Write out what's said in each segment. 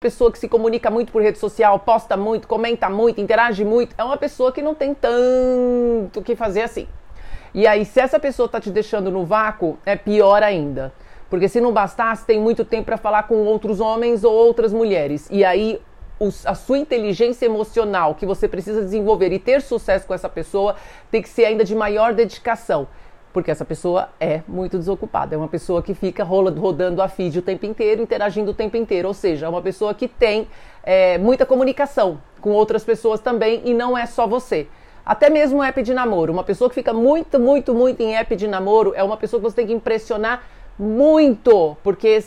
pessoa que se comunica muito por rede social, posta muito, comenta muito, interage muito, é uma pessoa que não tem tanto que fazer assim. E aí, se essa pessoa está te deixando no vácuo, é pior ainda. Porque se não bastasse, tem muito tempo para falar com outros homens ou outras mulheres. E aí, a sua inteligência emocional que você precisa desenvolver e ter sucesso com essa pessoa tem que ser ainda de maior dedicação porque essa pessoa é muito desocupada. É uma pessoa que fica rodando a feed o tempo inteiro, interagindo o tempo inteiro. Ou seja, é uma pessoa que tem é, muita comunicação com outras pessoas também e não é só você. Até mesmo app de namoro. Uma pessoa que fica muito, muito, muito em app de namoro é uma pessoa que você tem que impressionar muito, porque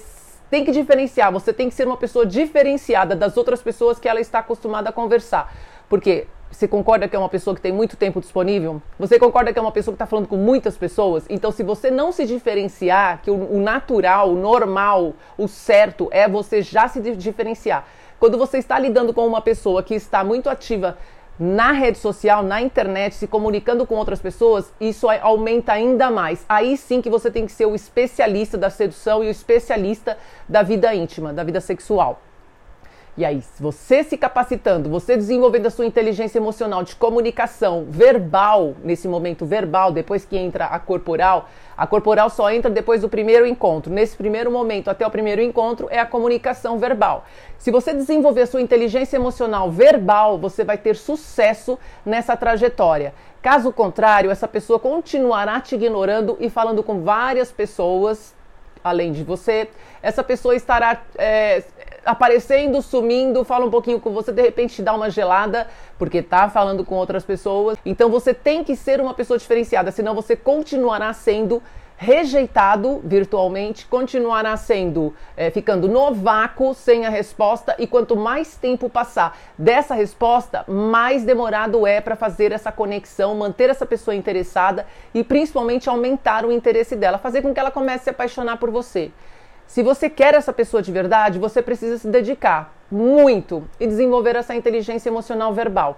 tem que diferenciar. Você tem que ser uma pessoa diferenciada das outras pessoas que ela está acostumada a conversar. Porque você concorda que é uma pessoa que tem muito tempo disponível? Você concorda que é uma pessoa que está falando com muitas pessoas? Então, se você não se diferenciar, que o, o, natural, o normal, o certo é você já se diferenciar. Quando você está lidando com uma pessoa que está muito ativa na rede social, na internet, se comunicando com outras pessoas, isso aumenta ainda mais. Aí sim que você tem que ser o especialista da sedução e o especialista da vida íntima, da vida sexual. E aí, você se capacitando, você desenvolvendo a sua inteligência emocional de comunicação verbal, nesse momento verbal, depois que entra a corporal, a corporal só entra depois do primeiro encontro. Nesse primeiro momento, até o primeiro encontro, é a comunicação verbal. Se você desenvolver a sua inteligência emocional verbal, você vai ter sucesso nessa trajetória. Caso contrário, essa pessoa continuará te ignorando e falando com várias pessoas além de você. Essa pessoa estará é, aparecendo, sumindo, fala um pouquinho com você, de repente te dá uma gelada, porque tá falando com outras pessoas. Então você tem que ser uma pessoa diferenciada, senão você continuará sendo rejeitado virtualmente, continuará sendo é, ficando no vácuo sem a resposta e quanto mais tempo passar dessa resposta, mais demorado é para fazer essa conexão, manter essa pessoa interessada e principalmente aumentar o interesse dela, fazer com que ela comece a se apaixonar por você. Se você quer essa pessoa de verdade, você precisa se dedicar muito e desenvolver essa inteligência emocional verbal.